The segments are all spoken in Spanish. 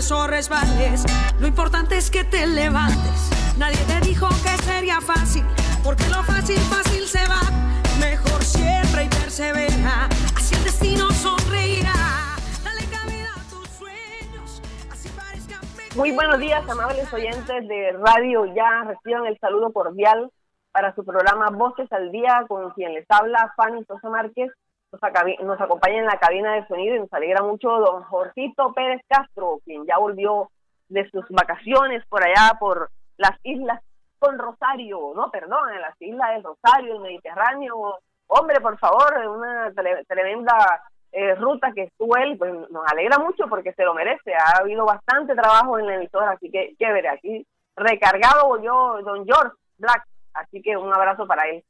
Caigas o resbales, lo importante es que te levantes. Nadie te dijo que sería fácil, porque lo fácil, fácil se va. Mejor siempre y persevera, así el destino sonreirá. Dale cabida a tus sueños, así parezca Muy buenos días, amables oyentes de Radio Ya. Reciban el saludo cordial para su programa Voces al Día, con quien les habla Fanny Sosa Márquez nos, acompaña en la cabina de sonido y nos alegra mucho don Jorgito Pérez Castro, quien ya volvió de sus vacaciones por allá, por las islas con Rosario, no, perdón, en las islas del Rosario, el Mediterráneo. Hombre, por favor, una tremenda eh, ruta que estuvo él, pues nos alegra mucho porque se lo merece. Ha habido bastante trabajo en la emisora, así que chévere. Aquí recargado volvió don George Black, así que un abrazo para él.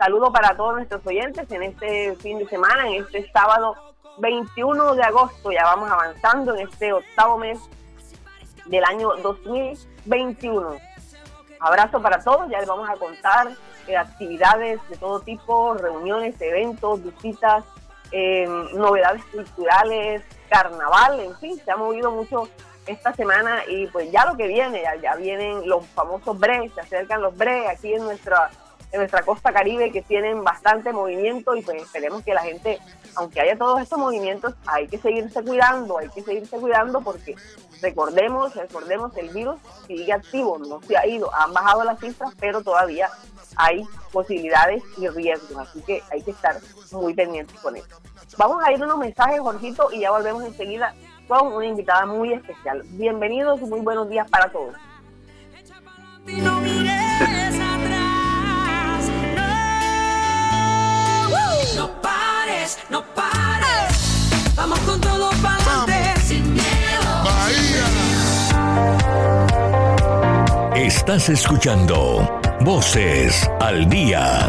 Saludo para todos nuestros oyentes en este fin de semana, en este sábado 21 de agosto. Ya vamos avanzando en este octavo mes del año 2021. Abrazo para todos, ya les vamos a contar eh, actividades de todo tipo, reuniones, eventos, visitas, em, novedades culturales, carnaval, en fin, se ha movido mucho esta semana y pues ya lo que viene, ya, ya vienen los famosos BRE, se acercan los BRE aquí en nuestra en nuestra costa caribe que tienen bastante movimiento y pues esperemos que la gente, aunque haya todos estos movimientos, hay que seguirse cuidando, hay que seguirse cuidando porque recordemos, recordemos, el virus sigue activo, no se ha ido, han bajado las cifras, pero todavía hay posibilidades y riesgos, así que hay que estar muy pendientes con eso. Vamos a ir unos mensajes, Jorgito, y ya volvemos enseguida con una invitada muy especial. Bienvenidos y muy buenos días para todos. No pares. Vamos con todo para sin miedo. Bahía. Estás escuchando Voces al Día.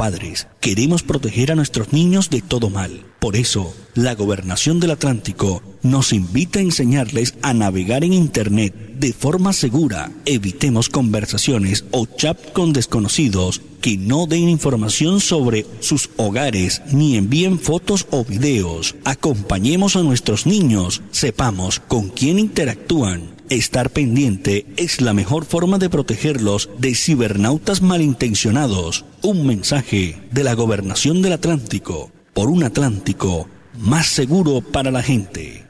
Padres, queremos proteger a nuestros niños de todo mal. Por eso, la Gobernación del Atlántico nos invita a enseñarles a navegar en Internet de forma segura. Evitemos conversaciones o chat con desconocidos que no den información sobre sus hogares ni envíen fotos o videos. Acompañemos a nuestros niños, sepamos con quién interactúan Estar pendiente es la mejor forma de protegerlos de cibernautas malintencionados. Un mensaje de la Gobernación del Atlántico por un Atlántico más seguro para la gente.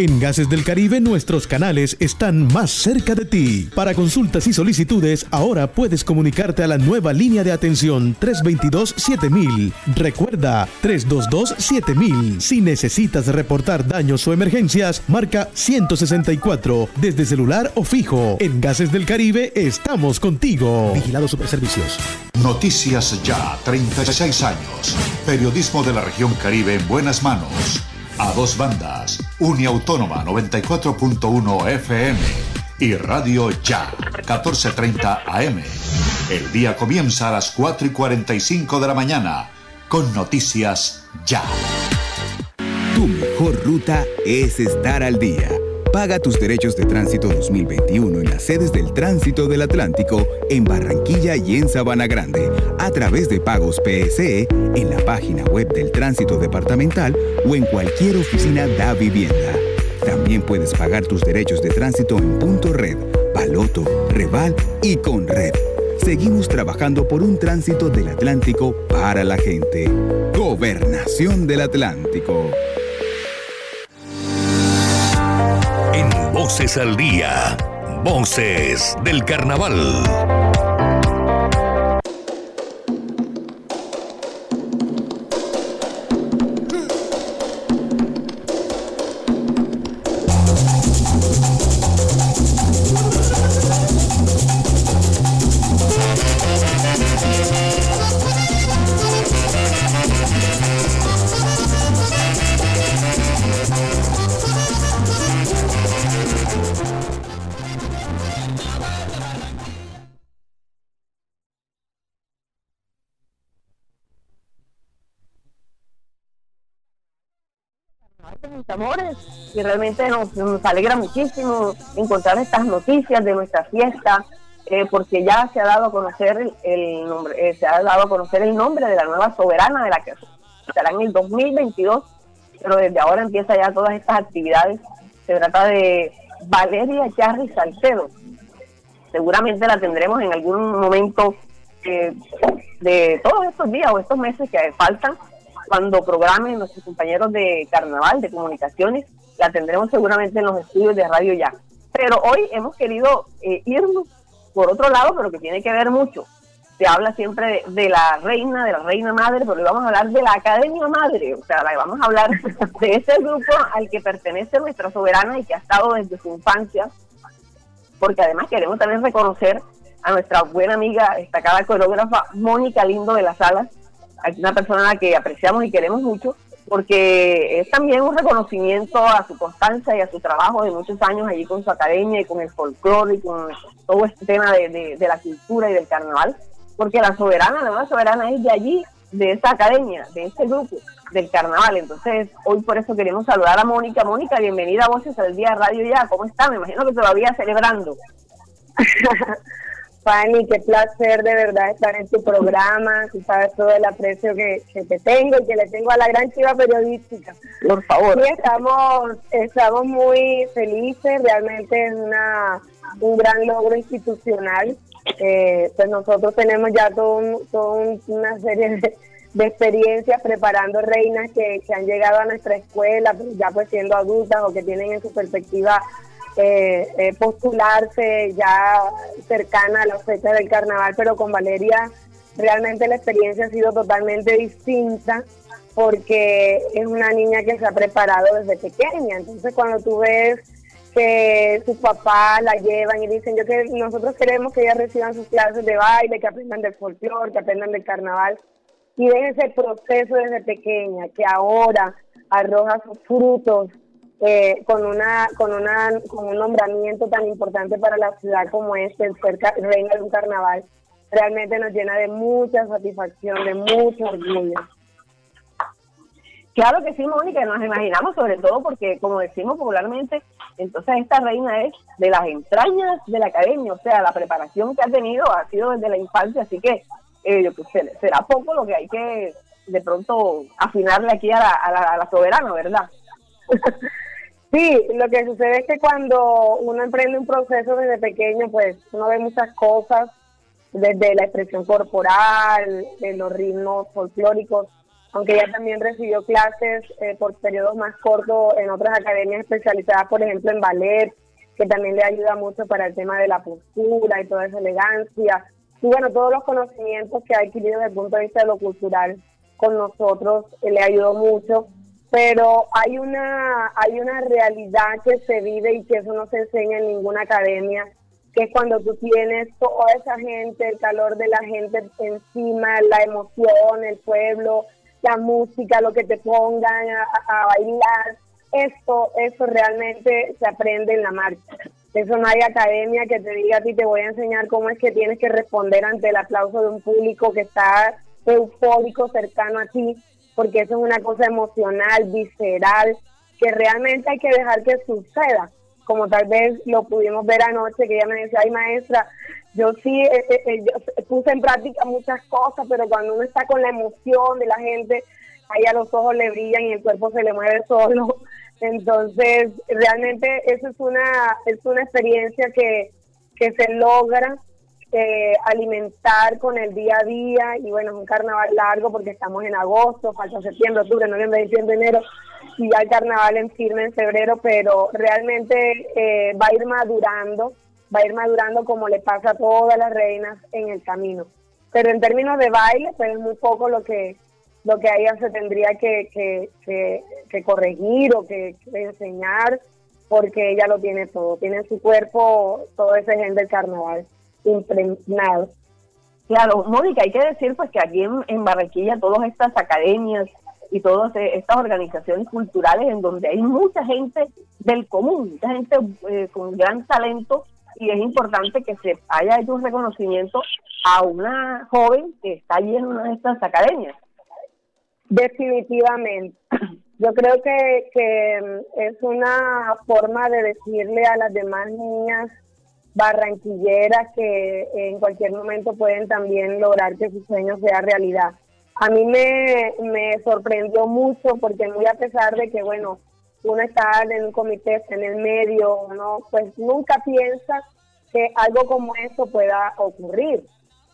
En Gases del Caribe nuestros canales están más cerca de ti. Para consultas y solicitudes, ahora puedes comunicarte a la nueva línea de atención 322-7000. Recuerda, 322-7000. Si necesitas reportar daños o emergencias, marca 164 desde celular o fijo. En Gases del Caribe estamos contigo. Vigilado Superservicios. Noticias Ya, 36 años. Periodismo de la región Caribe en buenas manos a dos bandas, Uniautónoma 94.1 FM y Radio Ya 14.30 AM. El día comienza a las 4 y 45 de la mañana con noticias Ya. Tu mejor ruta es estar al día Paga tus derechos de tránsito 2021 en las sedes del Tránsito del Atlántico en Barranquilla y en Sabana Grande a través de pagos PSE en la página web del Tránsito Departamental o en cualquier oficina da vivienda. También puedes pagar tus derechos de tránsito en Punto Red, Paloto, Reval y Conred. Seguimos trabajando por un tránsito del Atlántico para la gente. Gobernación del Atlántico. Voces al día. Voces del carnaval. Y realmente nos, nos, alegra muchísimo encontrar estas noticias de nuestra fiesta eh, porque ya se ha dado a conocer el, nombre eh, se ha dado a conocer el nombre de la nueva soberana de la que será en el 2022 pero desde ahora empieza ya todas estas actividades. Se trata de Valeria Charri Salcedo. Seguramente la tendremos en algún momento eh, de todos estos días o estos meses que faltan cuando programen nuestros compañeros de carnaval, de comunicaciones, la tendremos seguramente en los estudios de Radio Ya. Pero hoy hemos querido eh, irnos por otro lado, pero que tiene que ver mucho. Se habla siempre de, la reina, de la reina madre, pero hoy vamos a hablar de la Academia Madre, o sea, vamos a hablar de ese grupo al que pertenece nuestra soberana y que ha estado desde su infancia, porque además queremos también reconocer a nuestra buena amiga, destacada coreógrafa Mónica Lindo de las Salas, una persona a la que apreciamos y queremos mucho, porque es también un reconocimiento a su constancia y a su trabajo de muchos años allí con su academia y con el folclore y con todo este tema de, la cultura y del carnaval, porque la soberana, la nueva soberana es de allí, de esa academia, de ese grupo del carnaval. Entonces, hoy por eso queremos saludar a Mónica. Mónica, bienvenida a Voces al Día Radio Ya. ¿Cómo está? Me imagino que todavía celebrando. Fanny, qué placer de verdad estar en tu programa. Tú sabes todo el aprecio que, te tengo y que le tengo a la gran chiva periodística. Por favor. Sí, estamos, estamos muy felices. Realmente es una, un gran logro institucional. Eh, pues nosotros tenemos ya todo, una serie de, experiencias preparando reinas que, que han llegado a nuestra escuela, ya pues siendo adultas o que tienen en su perspectiva eh, eh, postularse ya cercana a la fecha del carnaval, pero con Valeria realmente la experiencia ha sido totalmente distinta porque es una niña que se ha preparado desde pequeña. Entonces cuando tú ves que sus papás la llevan y dicen, yo que nosotros queremos que ella reciban sus clases de baile, que aprendan del folclore, que aprendan del carnaval, y ven ese proceso desde pequeña, que ahora arroja sus frutos eh, con una con una con un nombramiento tan importante para la ciudad como este, el ser reina de un carnaval, realmente nos llena de mucha satisfacción, de mucho orgullo. Claro que sí, Mónica, nos imaginamos sobre todo porque, como decimos popularmente, entonces esta reina es de las entrañas de la academia, o sea, la preparación que ha tenido ha sido desde la infancia, así que eh, será poco lo que hay que de pronto afinarle aquí a la, a la, a la soberana, ¿verdad? Sí, lo que sucede es que cuando uno emprende un proceso desde pequeño, pues uno ve muchas cosas, desde la expresión corporal, de los ritmos folclóricos, aunque ella también recibió clases eh, por periodos más cortos en otras academias especializadas, por ejemplo en ballet, que también le ayuda mucho para el tema de la postura y toda esa elegancia. Y bueno, todos los conocimientos que ha adquirido desde el punto de vista de lo cultural con nosotros eh, le ayudó mucho pero hay una hay una realidad que se vive y que eso no se enseña en ninguna academia que es cuando tú tienes toda esa gente el calor de la gente encima la emoción el pueblo la música lo que te pongan a, bailar esto eso realmente se aprende en la marcha. Eso no hay academia que te diga a ti te voy a enseñar cómo es que tienes que responder ante el aplauso de un público que está eufórico cercano a ti porque eso es una cosa emocional, visceral, que realmente hay que dejar que suceda, como tal vez lo pudimos ver anoche, que ella me decía, ay maestra, yo sí eh, eh, eh, yo puse en práctica muchas cosas, pero cuando uno está con la emoción de la gente, ahí a los ojos le brillan y el cuerpo se le mueve solo. Entonces, realmente eso es una, es una experiencia que, que se logra eh, alimentar con el día a día y bueno, es un carnaval largo porque estamos en agosto, falta septiembre, octubre, noviembre, diciembre, enero y ya el carnaval en firme en febrero, pero realmente eh, va a ir madurando, va a ir madurando como le pasa a todas las reinas en el camino. Pero en términos de baile, pues es muy poco lo que lo que a ella se tendría que, que, que, corregir o que, enseñar, porque ella lo tiene todo, tiene en su cuerpo todo ese gen del carnaval impregnado. Claro, Mónica, hay que decir pues que aquí en, Barranquilla todas estas academias y todas e, estas organizaciones culturales en donde hay mucha gente del común, mucha gente eh, con gran talento y es importante que se haya hecho un reconocimiento a una joven que está allí en una de estas academias. Definitivamente. Yo creo que, que mm, es una forma de decirle a las demás niñas barranquilleras que en cualquier momento pueden también lograr que sus sueños sean realidad. A mí me, me sorprendió mucho porque muy a pesar de que, bueno, uno está en un comité, en el medio, uno pues nunca piensa que algo como eso pueda ocurrir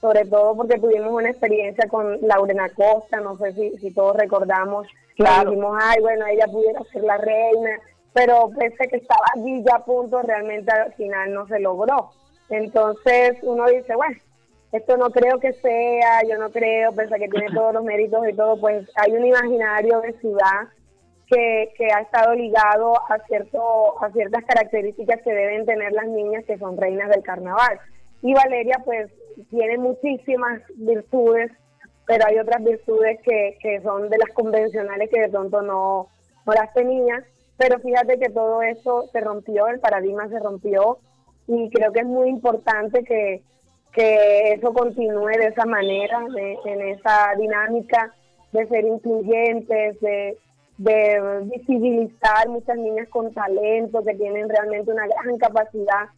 sobre todo porque tuvimos una experiencia con Laurena Costa, no sé si, si todos recordamos, claro. dijimos, ay, bueno, ella pudiera ser la reina, pero pese que estaba allí ya a punto, realmente al final no se logró. Entonces uno dice, bueno, esto no creo que sea, yo no creo, pese a que tiene todos los méritos y todo, pues hay un imaginario de ciudad que, que ha estado ligado a, cierto, a ciertas características que deben tener las niñas que son reinas del carnaval. Y Valeria pues tiene muchísimas virtudes, pero hay otras virtudes que, que son de las convencionales que de pronto no, no las tenía. Pero fíjate que todo eso se rompió, el paradigma se rompió y creo que es muy importante que, que eso continúe de esa manera, en esa dinámica de ser incluyentes, de, de visibilizar muchas niñas con talento que tienen realmente una gran capacidad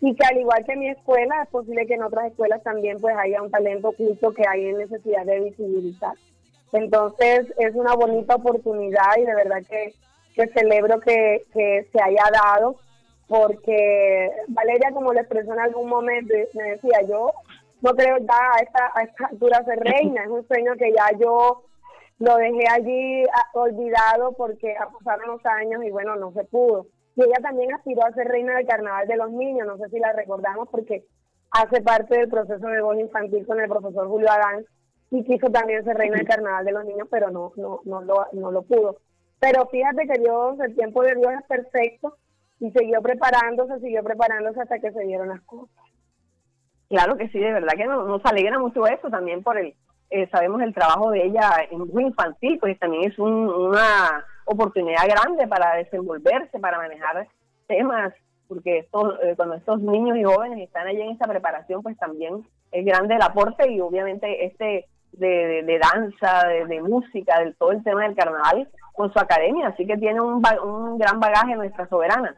y que al igual que mi escuela, es posible que en otras escuelas también pues haya un talento oculto que hay en necesidad de visibilizar. Entonces es una bonita oportunidad y de verdad que, que celebro que, que se haya dado porque Valeria, como le expresó en algún momento, me decía, yo no creo ya a esta, a esta altura ser reina, es un sueño que ya yo lo dejé allí olvidado porque pasaron los años y bueno, no se pudo. Y ella también aspiró a ser reina del carnaval de los niños, no sé si la recordamos porque hace parte del proceso de voz infantil con el profesor Julio Adán y quiso también ser reina del carnaval de los niños, pero no, no, no, lo, no lo pudo. Pero fíjate que Dios, el tiempo de Dios es perfecto y siguió preparándose, siguió preparándose hasta que se dieron las cosas. Claro que sí, de verdad que nos, alegra mucho eso también por el, eh, sabemos el trabajo de ella en muy infantil, pues también es una oportunidad grande para desenvolverse, para manejar temas, porque estos, eh, cuando estos niños y jóvenes están allí en esa preparación, pues también es grande el aporte y obviamente este de, de, danza, de, música, del todo el tema del carnaval con su academia, así que tiene un, un gran bagaje nuestra soberana.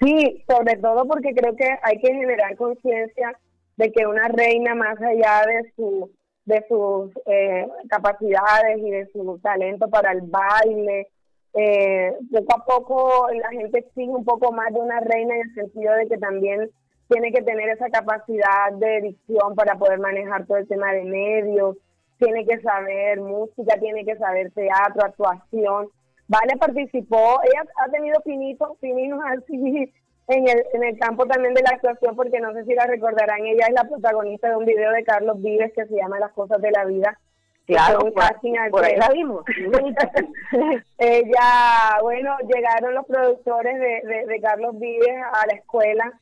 Sí, sobre todo porque creo que hay que generar conciencia de que una reina más allá de su de sus eh, capacidades y de su talento para el baile. Eh, poco a poco la gente exige un poco más de una reina en el sentido de que también tiene que tener esa capacidad de edición para poder manejar todo el tema de medios, tiene que saber música, tiene que saber teatro, actuación. Vale participó, ella ha tenido pinitos, pininos así en el, en el campo también de la actuación, porque no sé si la recordarán, ella es la protagonista de un video de Carlos Vives que se llama Las cosas de la vida. Claro, por, ahí la vimos. ella, bueno, llegaron los productores de, de, Carlos Vives a la escuela,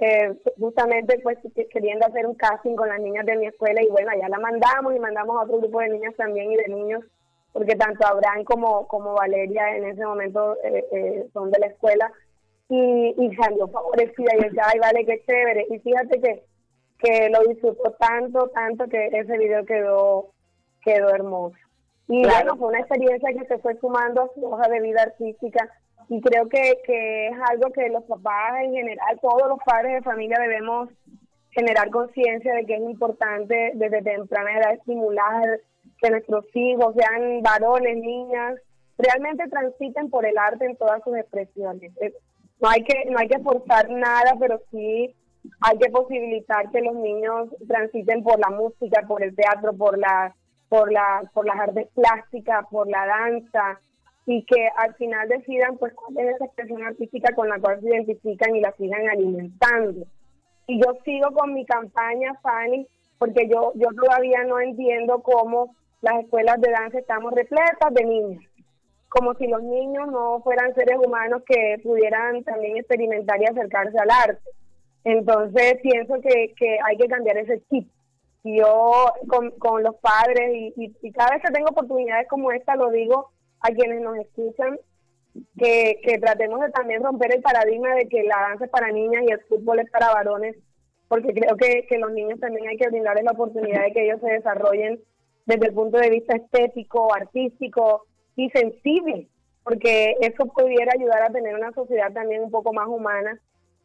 eh, justamente pues queriendo hacer un casting con las niñas de mi escuela y bueno, allá la mandamos y mandamos a otro grupo de niñas también y de niños, porque tanto Abraham como, como Valeria en ese momento eh, eh, son de la escuela y, y salió favorecida y decía, ay, vale, qué chévere. Y fíjate que, que lo disfrutó tanto, tanto que ese video quedó, quedó hermoso. Y bueno, fue una experiencia que se fue sumando a su hoja de vida artística y creo que, que es algo que los papás en general, todos los padres de familia debemos generar conciencia de que es importante desde temprana edad estimular que nuestros hijos, sean varones, niñas, realmente transiten por el arte en todas sus expresiones. No hay que no hay que forzar nada, pero sí hay que posibilitar que los niños transiten por la música, por el teatro, por la por la por las artes plásticas, por la danza, y que al final decidan pues cuál es esa expresión artística con la cual se identifican y la sigan alimentando. Y yo sigo con mi campaña, Fanny, porque yo, yo todavía no entiendo cómo las escuelas de danza estamos repletas de niños, como si los niños no fueran seres humanos que pudieran también experimentar y acercarse al arte. Entonces pienso que, que hay que cambiar ese chip. Yo con, con los padres y, y cada vez que tengo oportunidades como esta lo digo a quienes nos escuchan que, que tratemos de también romper el paradigma de que la danza es para niñas y el fútbol es para varones, porque creo que, que los niños también hay que brindarles la oportunidad de que ellos se desarrollen desde el punto de vista estético, artístico y sensible, porque eso pudiera ayudar a tener una sociedad también un poco más humana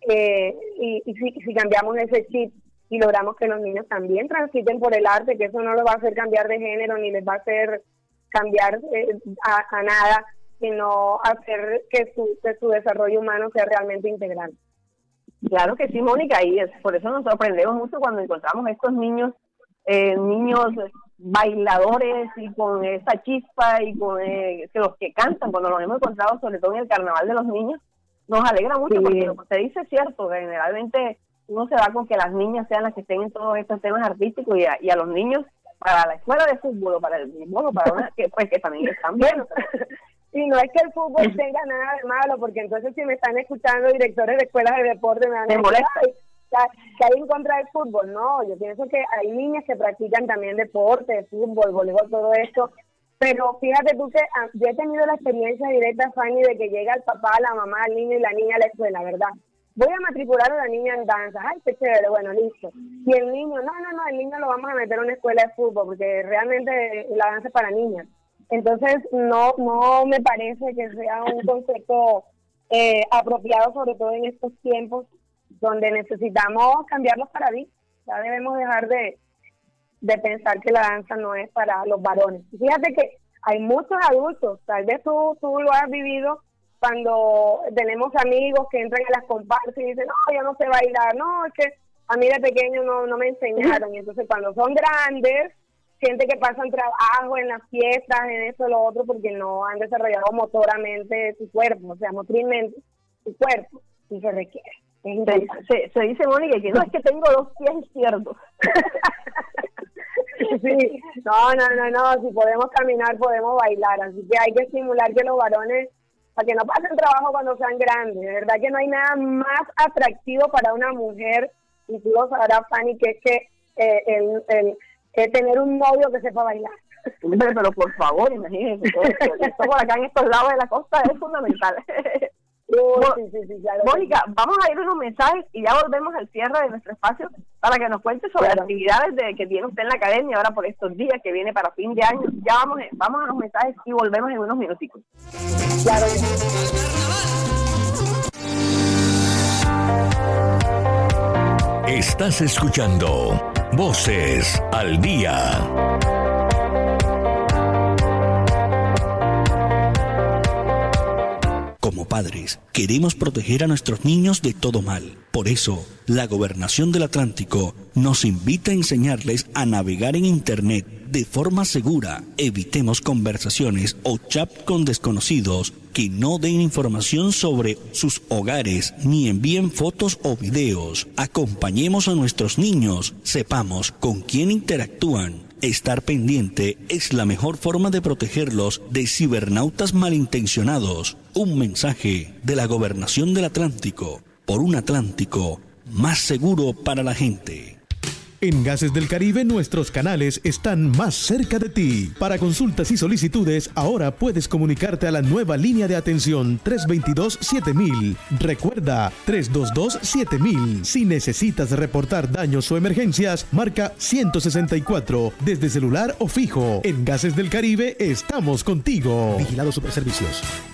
eh, y, y si, si cambiamos ese chip y logramos que los niños también transiten por el arte, que eso no los va a hacer cambiar de género ni les va a hacer cambiar eh, a, nada, sino hacer que su, que su desarrollo humano sea realmente integral. Claro que sí, Mónica, y es, por eso nos sorprendemos mucho cuando encontramos estos niños, eh, niños bailadores y con esa chispa y con eh, que los que cantan, cuando los hemos encontrado sobre todo en el carnaval de los niños, nos alegra mucho porque lo que usted dice es cierto, generalmente uno se va con que las niñas sean las que estén en todos estos temas artísticos y y a los niños para la escuela de fútbol o para el fútbol para una que pues que también están bien. Y no es que el fútbol tenga nada de malo porque entonces si me están escuchando directores de escuelas de deporte me van a decir que hay en contra del fútbol no yo pienso que hay niñas que practican también deporte fútbol voleibol todo esto. Pero fíjate tú que ah, yo he tenido la experiencia directa Fanny de que llega el papá la mamá el niño y la niña a la escuela verdad voy a matricular a la niña en danza, ay, qué chévere, bueno, listo. Y el niño, no, no, no, el niño lo vamos a meter a una escuela de fútbol, porque realmente la danza es para niñas. Entonces, no, no me parece que sea un concepto eh, apropiado, sobre todo en estos tiempos donde necesitamos cambiar los paradigmas. Ya debemos dejar de, de pensar que la danza no es para los varones. Fíjate que hay muchos adultos, tal vez tú, tú lo has vivido, cuando tenemos amigos que entran a las comparsas y dicen, no, yo no sé bailar, no, es que a mí de pequeño no, no me enseñaron. Y entonces cuando son grandes, siente que pasan trabajo en las fiestas, en eso, lo otro, porque no han desarrollado motoramente su cuerpo, o sea, motrilmente su cuerpo, y se requiere. Se, se, dice, Mónica, que no es que tengo dos pies izquierdos. sí, no, no, no, no, si podemos caminar, podemos bailar, así que hay que estimular que los varones para que no pasen trabajo cuando sean grandes. De verdad que no hay nada más atractivo para una mujer, y tú lo sabrás, Fanny, que es que eh, el, el, tener un novio que sepa bailar. Pero, por favor, imagínense, esto por acá en estos lados de la costa es fundamental. Mónica, vamos a ir a unos mensajes y ya volvemos al cierre de nuestro espacio para que nos cuente sobre las actividades de, que tiene usted en la academia ahora por estos días que viene para fin de año. Ya vamos, vamos a los mensajes y volvemos en unos minutitos. Claro. Estás escuchando Voces al Día. Padres, queremos proteger a nuestros niños de todo mal. Por eso, la Gobernación del Atlántico nos invita a enseñarles a navegar en Internet de forma segura. Evitemos conversaciones o chat con desconocidos que no den información sobre sus hogares ni envíen fotos o videos. Acompañemos a nuestros niños, sepamos con quién interactúan Estar pendiente es la mejor forma de protegerlos de cibernautas malintencionados. Un mensaje de la Gobernación del Atlántico por un Atlántico más seguro para la gente. En Gases del Caribe nuestros canales están más cerca de ti. Para consultas y solicitudes, ahora puedes comunicarte a la nueva línea de atención 322-7000. Recuerda, 322-7000. Si necesitas reportar daños o emergencias, marca 164 desde celular o fijo. En Gases del Caribe estamos contigo. Vigilado Superservicios.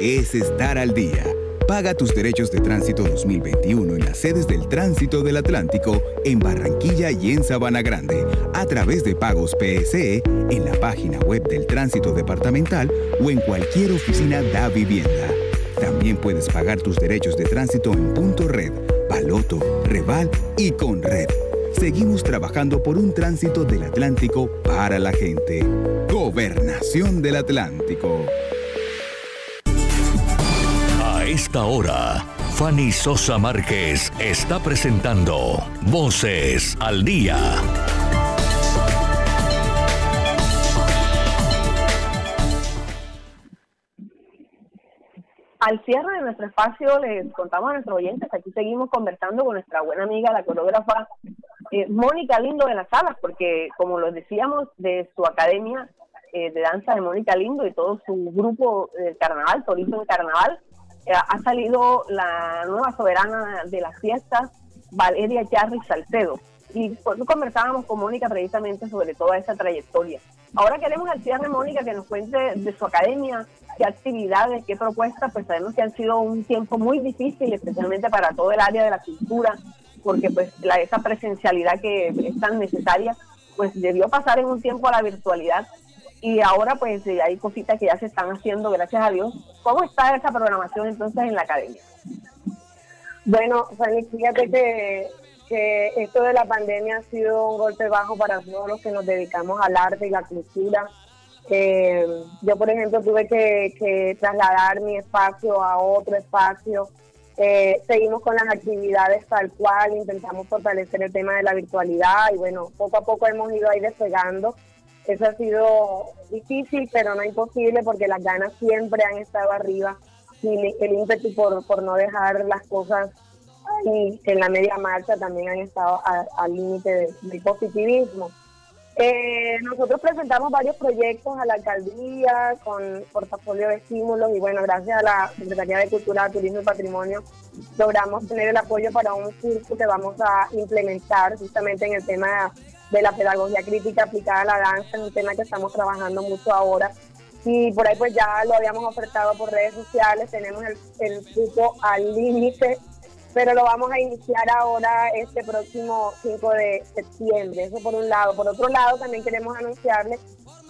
Es estar al día. Paga tus derechos de tránsito 2021 en las sedes del Tránsito del Atlántico en Barranquilla y en Sabana Grande a través de pagos PSE en la página web del Tránsito Departamental o en cualquier oficina da vivienda. También puedes pagar tus derechos de tránsito en Punto Red, Baloto, Reval y con Red. Seguimos trabajando por un tránsito del Atlántico para la gente. Gobernación del Atlántico. Esta hora, Fanny Sosa Márquez está presentando Voces al Día. Al cierre de nuestro espacio les contamos a nuestros oyentes aquí seguimos conversando con nuestra buena amiga, la coreógrafa eh, Mónica Lindo de las Salas, porque como lo decíamos, de su academia eh, de danza de Mónica Lindo y todo su grupo del carnaval, Torito en Carnaval, ha salido la nueva soberana de las fiestas, Valeria Charri Salcedo. Y pues, conversábamos con Mónica precisamente sobre toda esa trayectoria. Ahora queremos al cierre, Mónica, que nos cuente de su academia, qué actividades, qué propuestas, pues sabemos que han sido un tiempo muy difícil, especialmente para todo el área de la cultura, porque pues la, esa presencialidad que es tan necesaria, pues debió pasar en un tiempo a la virtualidad y ahora pues eh, hay cositas que ya se están haciendo, gracias a Dios. ¿Cómo está esa programación entonces en la academia? Bueno, Fanny, fíjate que, que esto de la pandemia ha sido un golpe bajo para todos los que nos dedicamos al arte y la cultura. Eh, yo, por ejemplo, tuve que, que trasladar mi espacio a otro espacio eh, seguimos con las actividades tal cual, intentamos fortalecer el tema de la virtualidad y bueno, poco a poco hemos ido ahí despegando. Eso ha sido difícil, pero no imposible porque las ganas siempre han estado arriba y el ímpetu por, por no dejar las cosas y en la media marcha también han estado al límite del positivismo. Eh, nosotros presentamos varios proyectos a la alcaldía con portafolio de estímulos y bueno, gracias a la Secretaría de Cultura, Turismo y Patrimonio logramos tener el apoyo para un curso que vamos a implementar justamente en el tema de la pedagogía crítica aplicada a la danza, un tema que estamos trabajando mucho ahora. Y por ahí pues ya lo habíamos ofertado por redes sociales, tenemos el, el al límite pero lo vamos a iniciar ahora este próximo 5 de septiembre. Eso por un lado. Por otro lado, también queremos anunciarles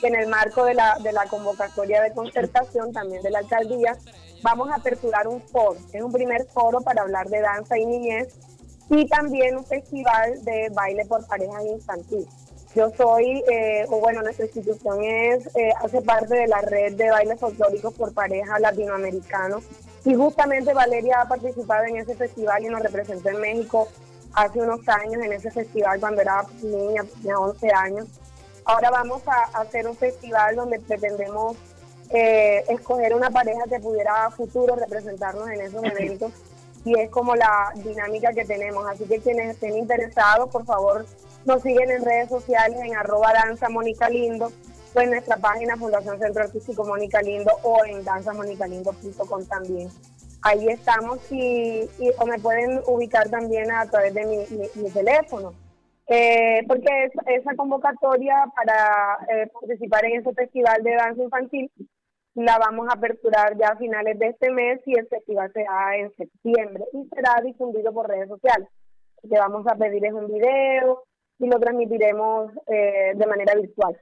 que en el marco de la, de la convocatoria de concertación también de la alcaldía, vamos a aperturar un foro. Es un primer foro para hablar de danza y niñez y también un festival de baile por parejas infantiles. Yo soy, eh, o bueno, nuestra institución es, eh, hace parte de la red de bailes folclóricos por pareja latinoamericanos y justamente Valeria ha participado en ese festival y nos representó en México hace unos años en ese festival cuando era niña, tenía 11 años. Ahora vamos a, hacer un festival donde pretendemos eh, escoger una pareja que pudiera a futuro representarnos en esos eventos y es como la dinámica que tenemos. Así que quienes estén interesados, por favor, nos siguen en redes sociales en arroba danza Mónica Lindo en nuestra página Fundación Centro Artístico Mónica Lindo o en danzamonicalindo.com también. Ahí estamos y, o me pueden ubicar también a través de mi, teléfono. Eh, porque esa convocatoria para eh, participar en ese festival de danza infantil la vamos a aperturar ya a finales de este mes y el festival será en septiembre y será difundido por redes sociales. Lo que vamos a pedir es un video y lo transmitiremos eh, de manera virtual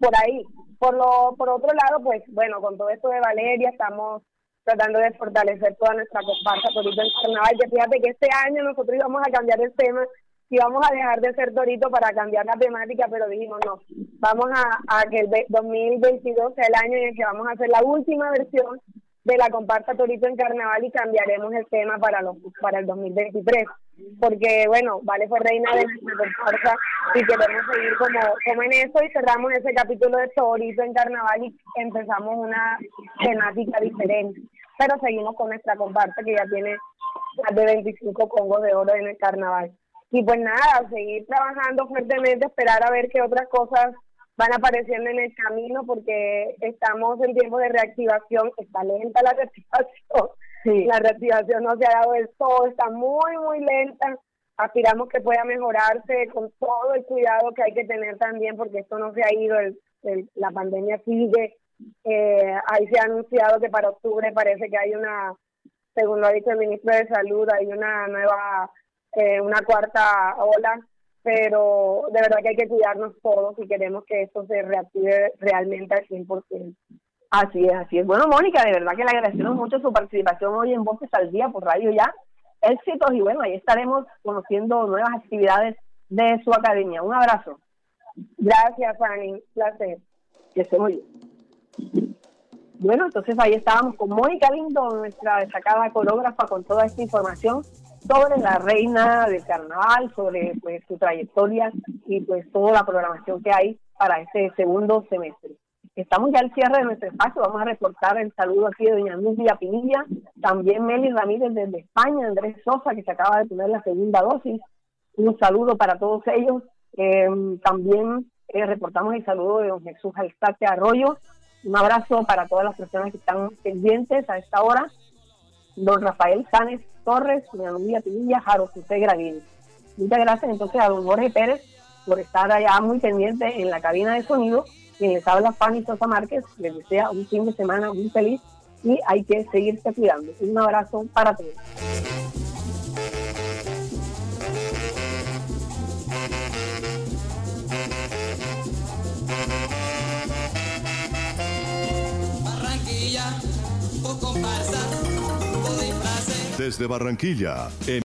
por ahí. Por, lo, por otro lado, pues bueno, con todo esto de Valeria estamos tratando de fortalecer toda nuestra comparsa Torito en Carnaval, que fíjate que este año nosotros íbamos a cambiar el tema, íbamos a dejar de ser Torito para cambiar la temática, pero dijimos no, vamos a, a que el 2022 sea el año en el que vamos a hacer la última versión de la comparsa Torito en Carnaval y cambiaremos el tema para los para el 2023 porque bueno, Vale fue reina de nuestra comparsa y queremos seguir como, como en eso y cerramos ese capítulo de Torito en Carnaval y empezamos una temática diferente, pero seguimos con nuestra comparsa que ya tiene más de 25 congos de oro en el Carnaval. Y pues nada, seguir trabajando fuertemente, esperar a ver qué otras cosas van apareciendo en el camino porque estamos en tiempo de reactivación, está lenta la reactivación, la reactivación no se ha dado del todo, está muy, muy lenta, aspiramos que pueda mejorarse con todo el cuidado que hay que tener también porque esto no se ha ido, la pandemia sigue. Eh, ahí se ha anunciado que para octubre parece que hay una, según lo ha dicho el ministro de Salud, hay una nueva, eh, una cuarta ola, pero de verdad que hay que cuidarnos todos si queremos que esto se reactive realmente al 100%. Así es, así es. Bueno, Mónica, de verdad que le agradecemos mucho su participación hoy en Voces al Día por Radio Ya. Éxitos y bueno, ahí estaremos conociendo nuevas actividades de su academia. Un abrazo. Gracias, Fanny. Placer. Que esté muy bien. Bueno, entonces ahí estábamos con Mónica Lindo, nuestra destacada coreógrafa, con toda esta información sobre la reina del carnaval, sobre pues su trayectoria y pues toda la programación que hay para este segundo semestre. Estamos ya al cierre de nuestro espacio, vamos a reportar el saludo aquí de doña Luz Pinilla, también Meli Ramírez desde España, Andrés Sosa que se acaba de poner la segunda dosis, un saludo para todos ellos, em, también eh, reportamos el saludo de don Jesús Alzate Arroyo, un abrazo para todas las personas que están pendientes a esta hora, don Rafael Sánchez Torres, doña Luz Pinilla, Jaro José Gravini. Muchas gracias entonces a don Jorge Pérez por estar allá muy pendiente en la cabina de sonido quien les habla Fanny Sosa Márquez, les desea un fin de semana muy feliz y hay que seguirse cuidando. Un abrazo para todos. Desde Barranquilla,